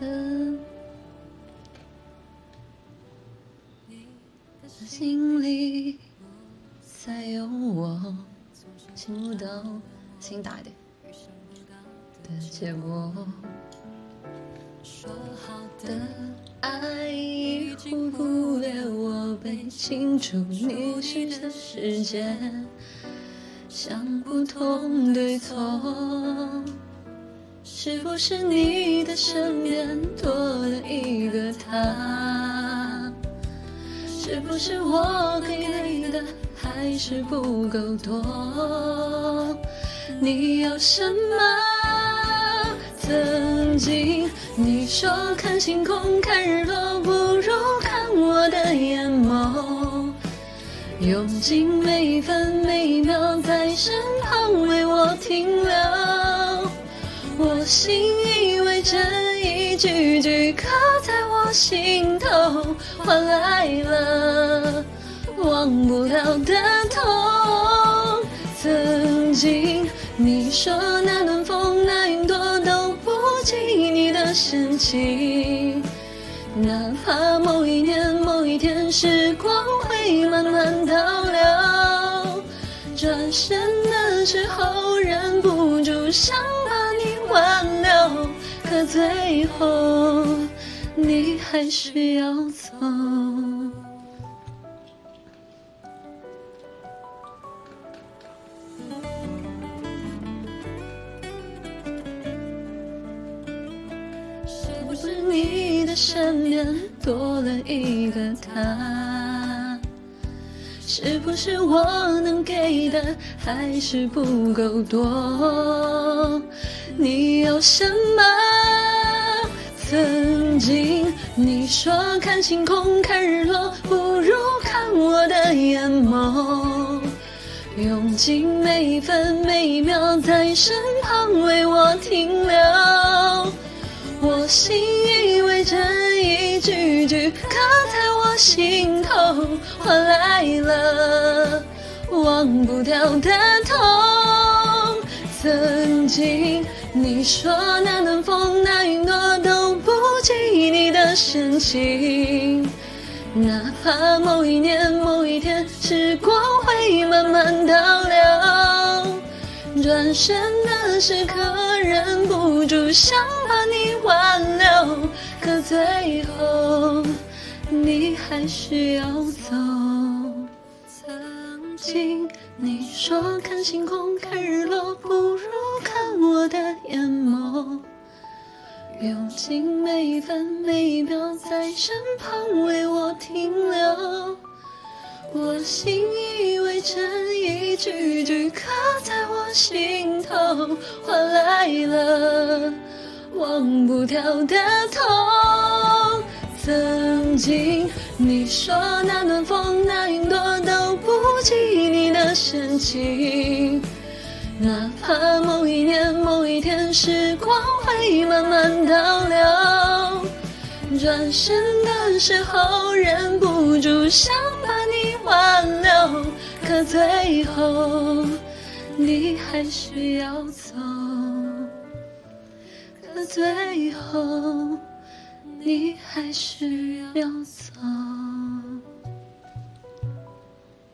的心里再有我，听不到，声音大一点的结果。说好的爱已忽略我，被清除你是这世界，想不通对错。是不是你的身边多了一个他？是不是我给你的还是不够多？你要什么？曾经你说看星空看日落不如看我的眼眸，用尽每分每秒在身旁为我停留。我心以为这一句句刻在我心头，换来了忘不了的痛。曾经你说那暖风那云朵都不及你的深情，哪怕某一年某一天时光会慢慢倒流，转身的时候忍不住想。最后你还是要走。是不是你的身边多了一个他？是不是我能给的还是不够多？你有什么？曾经你说看星空看日落不如看我的眼眸，用尽每分每秒在身旁为我停留。我心以为这一句句刻在我心头，换来了忘不掉的痛。曾经。你说那暖风那云朵都不及你的深情，哪怕某一年某一天时光会慢慢倒流，转身的时刻忍不住想把你挽留，可最后你还是要走。曾经你说看星空看日落不如。看我的眼眸，用尽每分每秒在身旁为我停留。我心以为真一句句刻在我心头，换来了忘不掉的痛。曾经你说那暖风那云朵都不及你的深情。哪怕某一年某一天时光会慢慢倒流，转身的时候忍不住想把你挽留，可最后你还是要走，可最后你还是要走。